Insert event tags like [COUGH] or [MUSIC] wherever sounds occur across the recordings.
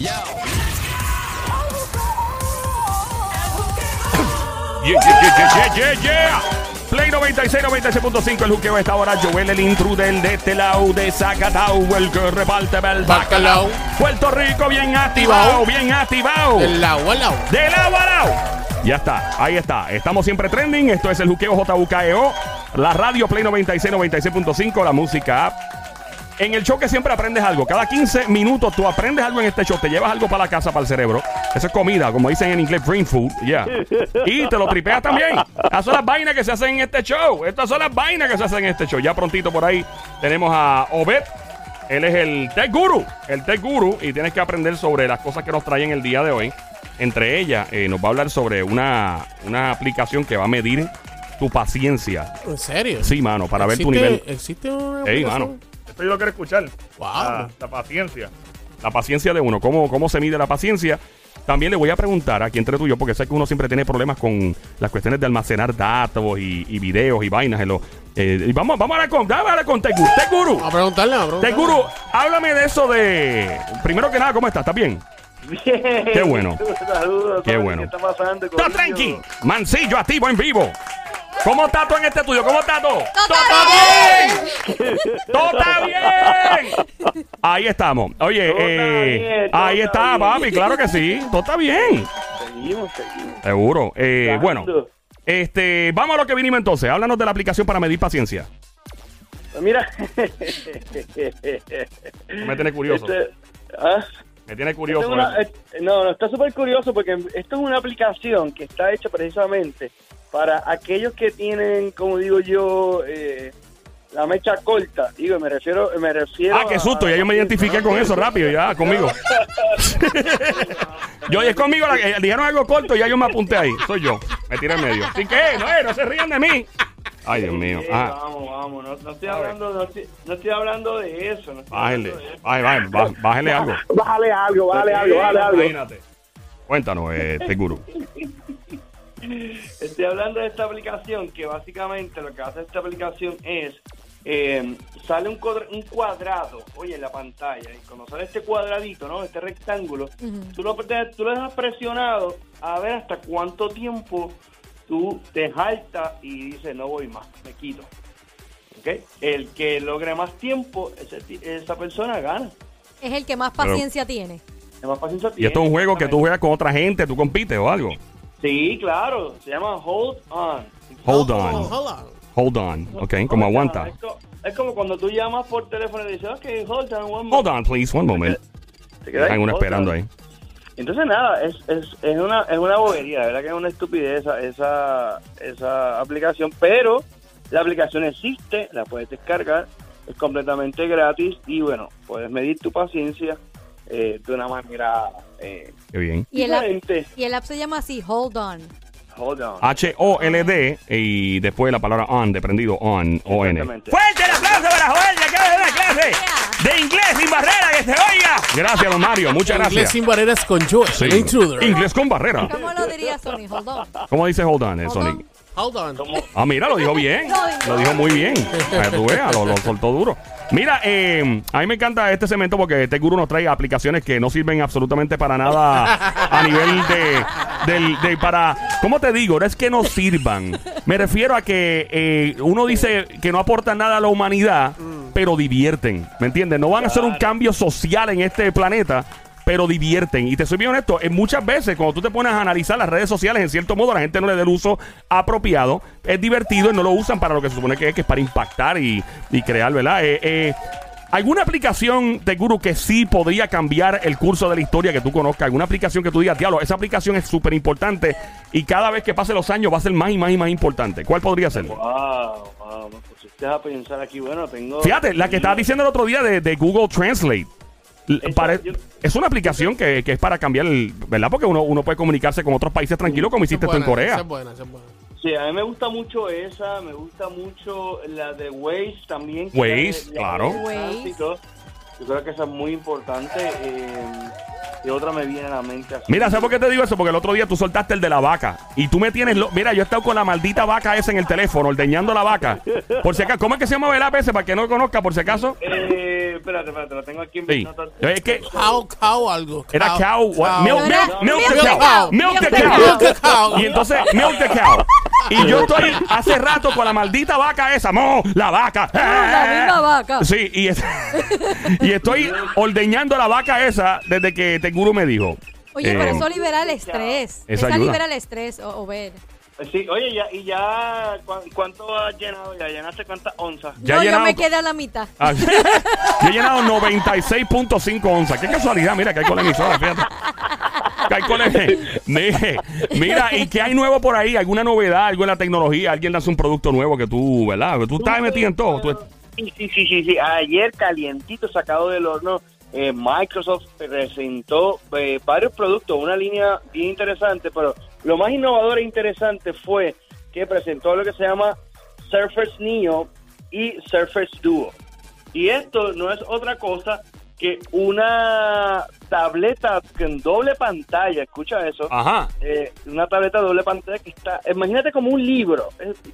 Yeah, yeah, yeah, yeah, yeah, yeah. Play 96, 96.5, el juqueo está ahora. Joel, el intruder de este lado de Zacatau, el que reparte el bacalao. Puerto Rico, bien activado, bien activado. Del lado al lado. De lado a lado. Ya está, ahí está. Estamos siempre trending. Esto es el juqueo JUKEO. La radio Play 96, 96.5, la música app. En el show que siempre aprendes algo. Cada 15 minutos tú aprendes algo en este show. Te llevas algo para la casa, para el cerebro. Eso es comida, como dicen en inglés, brain food. Yeah. Y te lo tripeas también. Estas son las vainas que se hacen en este show. Estas son las vainas que se hacen en este show. Ya prontito por ahí tenemos a Obed. Él es el Tech Guru. El Tech Guru. Y tienes que aprender sobre las cosas que nos traen el día de hoy. Entre ellas, eh, nos va a hablar sobre una, una aplicación que va a medir tu paciencia. ¿En serio? Sí, mano, para ver tu ¿Existe- nivel. ¿Existe una Ey, mano. Esto yo lo quiero escuchar. Wow. La, la paciencia. La paciencia de uno. ¿Cómo, ¿Cómo se mide la paciencia? También le voy a preguntar aquí entre tú y yo, porque sé que uno siempre tiene problemas con las cuestiones de almacenar datos y, y videos y vainas. En los, eh, y vamos, vamos a hablar con, vamos a hablar con Tech Guru. Tech Guru. A preguntarle, a preguntarle. Tech Guru, háblame de eso de... Primero que nada, ¿cómo estás? ¿Estás bien? Bien. Qué bueno. [LAUGHS] Saludos. Qué ¿sabes bueno. ¿Qué está pasando? ¡Está corillo? tranqui! Mancillo, activo, en vivo. ¿Cómo estás tú en este estudio? ¿Cómo estás tú? ¡Todo está bien! Ahí estamos. Oye, Todo está eh, bien, todo ahí está está, bien. papi, claro que sí. Todo está bien. Seguimos, seguimos. Seguro. Eh, bueno, este, vamos a lo que vinimos entonces. Háblanos de la aplicación para medir paciencia. Pues Mira. Me tiene curioso. Este, ah, Me tiene curioso. es una- eh, no, no, está súper curioso porque esto es una aplicación que está hecha precisamente para aquellos que tienen, como digo yo, eh, la mecha corta. Digo, me refiero, me refiero. Ah, qué susto. Ya yo me identifiqué con eso rápido, ya, conmigo. [LAUGHS] Yo, es conmigo, la- eh, dijeron algo corto y ya yo me apunté ahí. Soy yo. Me tiré en medio. ¿Sin qué? No, eh, no se rían de mí. Ay, Dios mío. Ah, Vamos, vamos, no, no estoy hablando, no estoy, no estoy hablando de eso. No estoy bájale. hablando de eso. Bájale, bájale, bá- bájale algo. Bájale algo, bájale algo, bájale algo. Imagínate. Cuéntanos, eh, Teguru. Estoy hablando de esta aplicación que básicamente lo que hace esta aplicación es eh, sale un, cuadra- un cuadrado, oye, en la pantalla y cuando sale este cuadradito, ¿no? Este rectángulo, tú, lo, tú lo dejas presionado a ver hasta cuánto tiempo tú te jaltas y dices no voy más, me quito. ¿Ok? El que logre más tiempo, ese esa persona gana. Es el que más paciencia tiene. Es más paciencia Y esto es un juego que tú juegas con otra gente, tú compites o algo. Sí, claro, se llama Hold On. Hold on. hold on. Ok, como aguanta. Es co- Es como cuando tú llamas por teléfono y dices, ok, hold on, one Hold on, please, one moment. Te quedas Hay uno hold esperando on. ahí. Entonces, nada, es, es, es, una, es una bobería, de verdad que es una estupidez esa, esa, esa aplicación, pero la aplicación existe, la puedes descargar, es completamente gratis y bueno, puedes medir tu paciencia eh, de una manera eh, Qué bien. Y el, app, diferente. y el app se llama así, Hold On. Hold on. H-O-L-D y después la palabra on, de prendido, on, O-N. Exactamente. ¡Fuerte el aplauso para Joel! que acaba de dar una clase de inglés sin barrera que se oiga! Gracias, don Mario. Muchas Inglés gracias. sin barreras con Joel, Sí. el intruder. Inglés con barrera. ¿Cómo lo diría Sony? Hold On. ¿Cómo dice hold on, eh, Hold Sonic? on. Hold on. Ah, mira, lo dijo bien. [LAUGHS] Lo dijo muy bien. Para que tú veas, lo, lo soltó duro. Mira, eh, a mí me encanta este segmento porque este guru nos trae aplicaciones que no sirven absolutamente para nada a nivel de, del- de para, ¿cómo te digo? No es que no sirvan. Me refiero a que eh, uno dice que no aportan nada a la humanidad, pero divierten. ¿Me entiendes? No van a hacer un cambio social en este planeta. Pero divierten. Y te soy bien honesto, en muchas veces cuando tú te pones a analizar las redes sociales, en cierto modo la gente no le da el uso apropiado. Es divertido y no lo usan para lo que se supone que es, que es para impactar y, y crear, ¿verdad? Eh, eh, ¿Alguna aplicación de Guru que sí podría cambiar el curso de la historia que tú conozcas? ¿Alguna aplicación que tú digas, diablo, esa aplicación es súper importante y cada vez que pasen los años va a ser más y más y más importante? ¿Cuál podría ser? Wow, wow, me pusiste a pensar aquí, bueno, tengo... Fíjate, la que estaba diciendo el otro día de, de Google Translate. Yo- es una aplicación que, que es para cambiar, el, ¿verdad? Porque uno, uno puede comunicarse con otros países tranquilo como hiciste Esa tú en buena, Corea. esa es buena, esa es buena. Sí, a mí me gusta mucho esa, me gusta mucho la de Waze también. Waze, claro. tránsito. Yo creo que esa es muy importante. Eh, y otra me viene a la mente así. Mira, ¿sabes por qué te digo eso? Porque el otro día tú soltaste el de la vaca. Y tú me tienes... Lo... Mira, yo he estado con la maldita vaca esa en el teléfono, ordeñando la vaca. Por si acaso, ¿cómo es que se llama el app ese? Para que no lo conozca, por si acaso. Eh, espérate, espérate, lo tengo aquí en Sí. mis notas. Es que Cow, cow algo. era cow, what? milk, milk, milk the milk the cow, cow. milk the cow. Milk the cow. Y entonces, milk the cow. Y yo estoy hace rato con la maldita vaca esa, mo, la vaca. la misma vaca. Sí, y, es- [LAUGHS] y estoy ordeñando la vaca esa desde que Teguru me dijo. Oye, Eh, pero eso libera el estrés. Eso Esa ayuda. libera el estrés, o, o ver. Sí, oye, ya, y ya, ¿cu- ¿cuánto has llenado? ¿Ya llenaste cuántas onzas? Ya no, he yo llenado me quedé a la mitad. Ah, [LAUGHS] yo he llenado 96.5 onzas. Qué casualidad, mira que hay con la emisora, fíjate. Que hay con el- Mire, Mira, ¿y qué hay nuevo por ahí? ¿Alguna novedad? ¿Algo en la tecnología? ¿Alguien lanza un producto nuevo que tú, verdad? Tú estás metido en todo. Tú- Sí, sí, sí, sí, sí. Ayer calientito sacado del horno, eh, Microsoft presentó eh, varios productos, una línea bien interesante, pero lo más innovador e interesante fue que presentó lo que se llama Surface Neo y Surface Duo. Y esto no es otra cosa que una tableta con doble pantalla, escucha eso, Ajá. eh, una tableta doble pantalla que está, imagínate como un libro,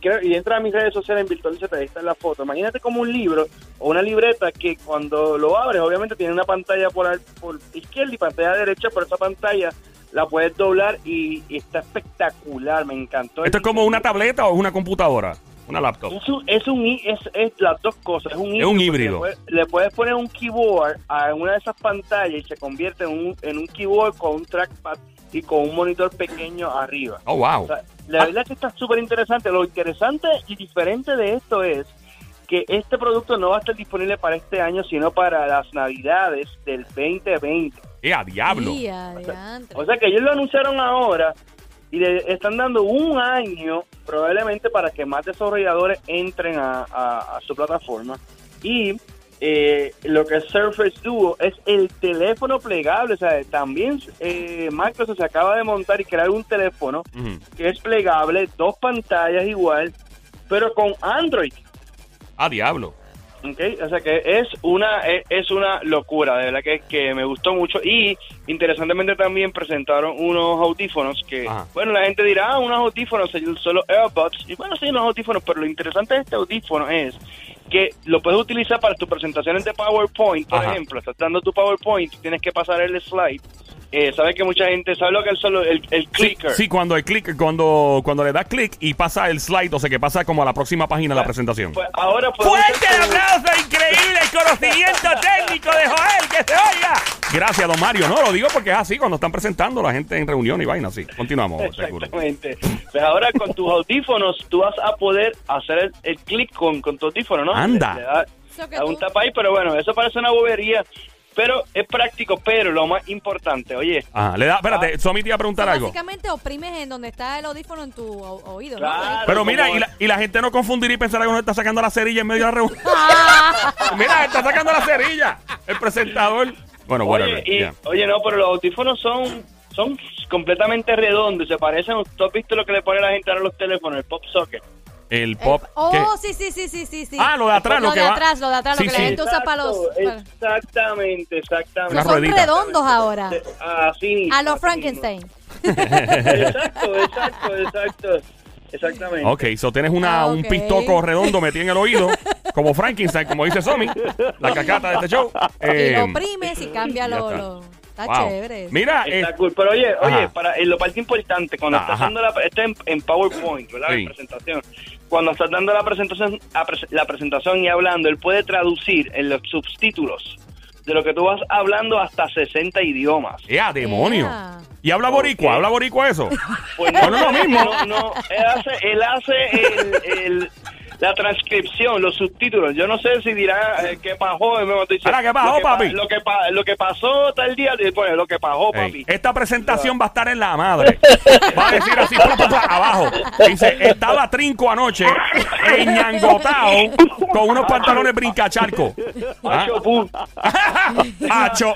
creo- y entra a mis redes sociales en Virtual CP, ahí está en la foto, imagínate como un libro o una libreta que cuando lo abres, obviamente tiene una pantalla por, por izquierda y pantalla derecha, pero esa pantalla la puedes doblar y, y está espectacular, me encantó. ¿Esto es como una tableta o una computadora? Una laptop. Es, un- es, un es, es las dos cosas. Es un híbrido. un híbrido. Le puedes, le puedes poner un keyboard a una de esas pantallas y se convierte en un, en un keyboard con un trackpad y con un monitor pequeño arriba. Oh, wow. O sea, la verdad es que está súper interesante. Lo interesante y diferente de esto es que este producto no va a estar disponible para este año, sino para las navidades del 2020. ¡Eh, a diablo! O sea que ellos lo anunciaron ahora y le están dando un año probablemente para que más desarrolladores entren a, a- a su plataforma. Y eh, lo que es Surface Duo es el teléfono plegable. O sea, también eh, Microsoft se acaba de montar y crear un teléfono que es plegable, dos pantallas igual, pero con Android. ¡A diablo! ¿Ok? O sea que es una es, es una locura, de verdad que, que me gustó mucho y interesantemente también presentaron unos audífonos que, Ajá. bueno, la gente dirá, ah, unos audífonos, son los AirPods, y bueno, sí, unos audífonos, pero lo interesante de este audífono es que lo puedes utilizar para tus presentaciones de PowerPoint, por Ajá. ejemplo, estás dando tu PowerPoint, tienes que pasar el slide, eh, sabes que mucha gente sabe lo que es solo el, el clicker. Sí, cuando el click, cuando, cuando le das clic y pasa el slide, o sea que pasa como a la próxima página de la presentación. Pues ahora ¡Fuerte el aplauso! ¡Increíble el conocimiento [LAUGHS] técnico de Joel! ¡Que se oiga! Gracias, don Mario. No, lo digo porque es así cuando están presentando la gente en reunión y vaina así. Continuamos, seguro. Exactamente. Pues ahora con tus audífonos tú vas a poder hacer el, el clic con, con tu audífono, ¿no? Anda. Le da- que da un tú- tapa ahí, pero bueno, eso parece una bobería, pero es práctico, pero lo más importante, oye, Ajá, le da, espérate, Somi te iba a preguntar algo. Básicamente oprimes en donde está el audífono en tu o- oído. ¿no? Pero mira, y la, y la gente no confundirá y pensará que uno está sacando la cerilla en medio de la reunión. Ah, [LAUGHS] mira, está sacando la cerilla. El presentador. Bueno, oye, y- yeah. oye, no, pero los audífonos son son completamente redondos, se parecen, ¿tú has visto lo que le pone la gente a los teléfonos, el pop socket? El pop. eh, oh, ¿qué? sí, sí, sí, sí, sí, sí. Ah, lo de atrás, lo, Lo que de va. atrás, lo de atrás, lo Sí, que la sí. gente usa para los... Para- Exactamente, exactamente. Una son ruedita. redondos ahora. Así A los Frankenstein. Exacto, exacto, exacto. Exactamente. Ok, so tienes una, Ah, un ok. pistoco redondo metido en el oído, como Frankenstein, como dice Somi, la cacata de este show. Y Eh, lo oprimes y cambia lo... está. lo- Está wow. chévere. Mira, eh, Está cool. Pero oye, Ajá. oye, para en lo parte importante, cuando Ajá. estás dando la está en, en PowerPoint, ¿verdad? Sí. La presentación. Cuando estás dando la presentación, la presentación y hablando, él puede traducir en los subtítulos de lo que tú vas hablando hasta 60 idiomas. ¡Ea, demonio! ¿Y habla boricua? ¿Habla boricua eso? Pues No, no es lo mismo. No, no, él hace, él hace el, el- la transcripción, los subtítulos. Yo no sé si dirá eh, qué pasó. dice, Ahora, ¿qué pasó, lo que pa- papi? Lo que, pa- lo que pasó tal día, y pone lo que pasó, Ey, papi. esta presentación va a estar en la madre. Va a decir así, pla, pla, abajo. Dice, estaba trinco anoche, enñangotado, con unos pantalones brincacharco. ¿Ah? Macho, [LAUGHS] pum. Hacho.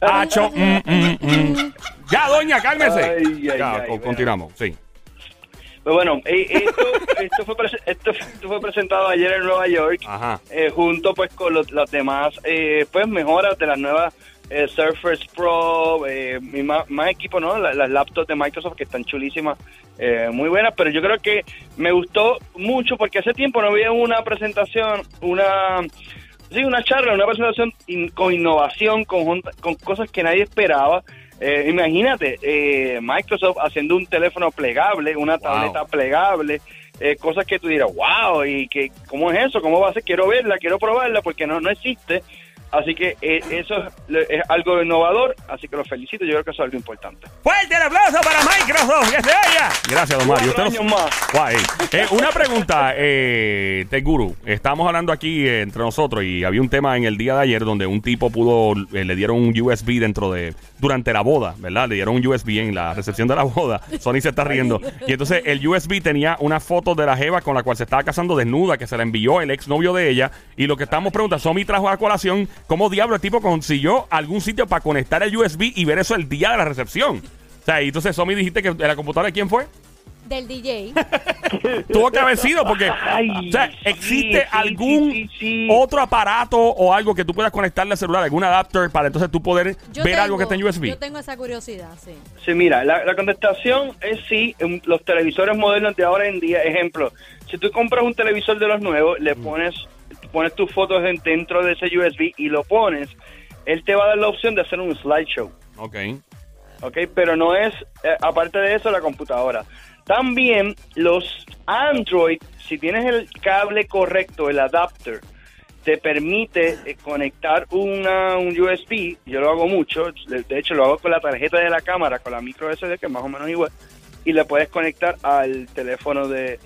Hacho, mm, mm, mm. Ya, doña, cálmese. Ay, ay, Ya, ay, bueno. continuamos, sí. Pues bueno, esto, esto, fue esto, esto fue presentado ayer en Nueva York, eh, junto pues con los, las demás eh, pues mejoras de las nuevas eh, Surface Pro, eh, más, más equipo, ¿no? La- Las, laptops de Microsoft que están chulísimas, eh, muy buenas, pero yo creo que me gustó mucho porque hace tiempo no había una presentación, una Sí, una charla, una presentación in- con innovación, con, con cosas que nadie esperaba. Eh, imagínate, eh, Microsoft haciendo un teléfono plegable, una tableta plegable, eh, cosas que tú dirás, wow, y que, ¿cómo es eso? ¿Cómo va a ser? Quiero verla, quiero probarla, porque no, no existe. Así que eh, eso es, es algo innovador, así que los felicito, yo creo que eso es algo importante. Fuerte el aplauso para Microsoft, que se. Gracias, don Mario. Usted años no- más. Guay. Eh, una pregunta, eh, Tech Guru. Estamos hablando aquí eh, entre nosotros y había un tema en el día de ayer donde un tipo pudo, eh, le dieron un USB dentro de, durante la boda, ¿verdad? Le dieron un USB en la recepción de la boda. Sony se está riendo. Y entonces el USB tenía una foto de la Jeva con la cual se estaba casando desnuda, que se la envió el exnovio de ella. Y lo que estamos preguntando, Somi trajo a colación, ¿cómo diablo el tipo consiguió algún sitio para conectar el USB y ver eso el día de la recepción? O sea, y entonces Somi dijiste que de la computadora de quién fue? Del DJ. [LAUGHS] Tuvo que haber sido porque Ay, o sea, existe sí, algún sí, sí, sí. otro aparato o algo que tú puedas conectarle al celular, algún adapter para entonces tú poder Yo ver algo que está en USB. Yo tengo esa curiosidad, sí. Sí, mira, la, la contestación es sí. en los televisores modernos de ahora en día, ejemplo, si tú compras un televisor de los nuevos, le pones, pones tus fotos en- dentro de ese USB y lo pones, él te va a dar la opción de hacer un slideshow. Ok. ¿ok? Pero no es, eh, aparte de eso, la computadora. También los Android, si tienes el cable correcto, el adapter, te permite eh, conectar una, un USB, yo lo hago mucho, de, de hecho lo hago con la tarjeta de la cámara, con la micro SD, que es más o menos igual, y le puedes conectar al teléfono de,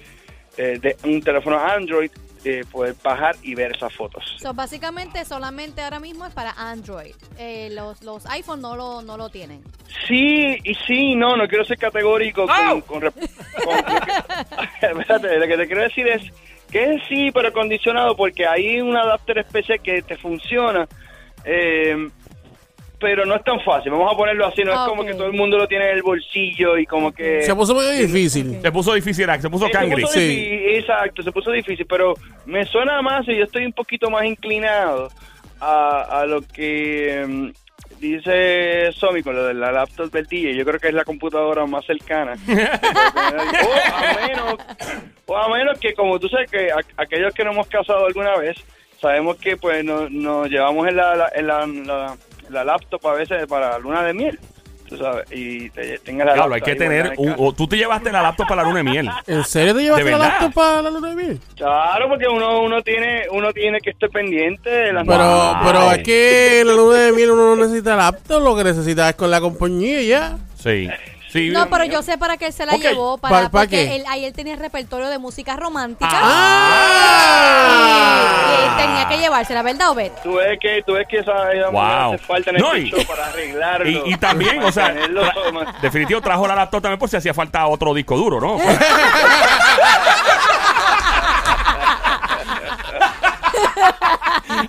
eh, de un teléfono Android, eh, poder bajar y ver esas fotos. So, básicamente solamente ahora mismo es para Android. Eh, los, los iPhone no lo, no lo tienen. Sí, y sí, no, no quiero ser categórico con... Con, lo que- [LAUGHS] espérate, lo que te quiero decir es que es sí, pero condicionado porque hay un adapter especial que te funciona, eh, pero no es tan fácil, vamos a ponerlo así, no es como que todo el mundo lo tiene en el bolsillo y como que... Se puso muy difícil. Se puso difícil, se puso puso Sí. difí- Exacto, se puso difícil, pero me suena más y yo estoy un poquito más inclinado a, a lo que mm, dice Somi con lo de la laptop del DJ. Yo creo que es la computadora más cercana. [LAUGHS] o, a menos, o a menos que, como tú sabes, que a- aquellos que no hemos casado alguna vez, sabemos que pues no- nos llevamos en la, la- en la, la- la laptop a veces para luna de miel. Tú sabes, y te, tengas la Diablo, hay que tener. un- o- tú te llevaste la laptop para la luna de miel. ¿En serio te llevaste ¿De la laptop para la luna de miel? Claro, porque uno uno tiene uno tiene que estar pendiente de las Pero, pero es que en la luna de miel uno no necesita laptop, lo que necesita es con la compañía ya. Sí. Sí. No, pero yo sé para qué él se la llevó. ¿Pa- Para, pa porque qué? él, ahí él tenía repertorio de música romántica. ¡Ah! Y, y tenía que llevársela, ¿verdad, Obed? Tú ves que tú ves que esa, esa mujer Wow. hace falta en el No, y- para arreglarlo. Y, y también, o sea, tra- definitivo trajo la laptop también por si hacía falta otro disco duro, ¿no? [LAUGHS]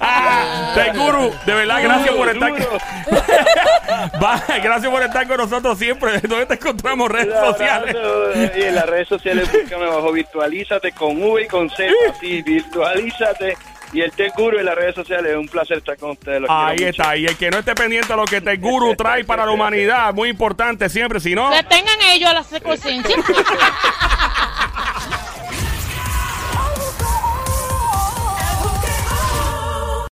Ah, Tech Guru, de verdad, gracias por estar [LAUGHS] gracias por estar con nosotros siempre. ¿Dónde te encontramos redes sociales? abrazo. Y en las redes sociales búscame bajo Virtualízate con V y con Z. Sí, Virtualízate. Y el Tech Guru en las redes sociales. Es un placer estar con ustedes. los Ahí mucho. está. Y el que no esté pendiente de lo que Tech Guru [LAUGHS] trae para la humanidad, muy importante siempre. Si no, Que tengan ellos la conciencia. [LAUGHS]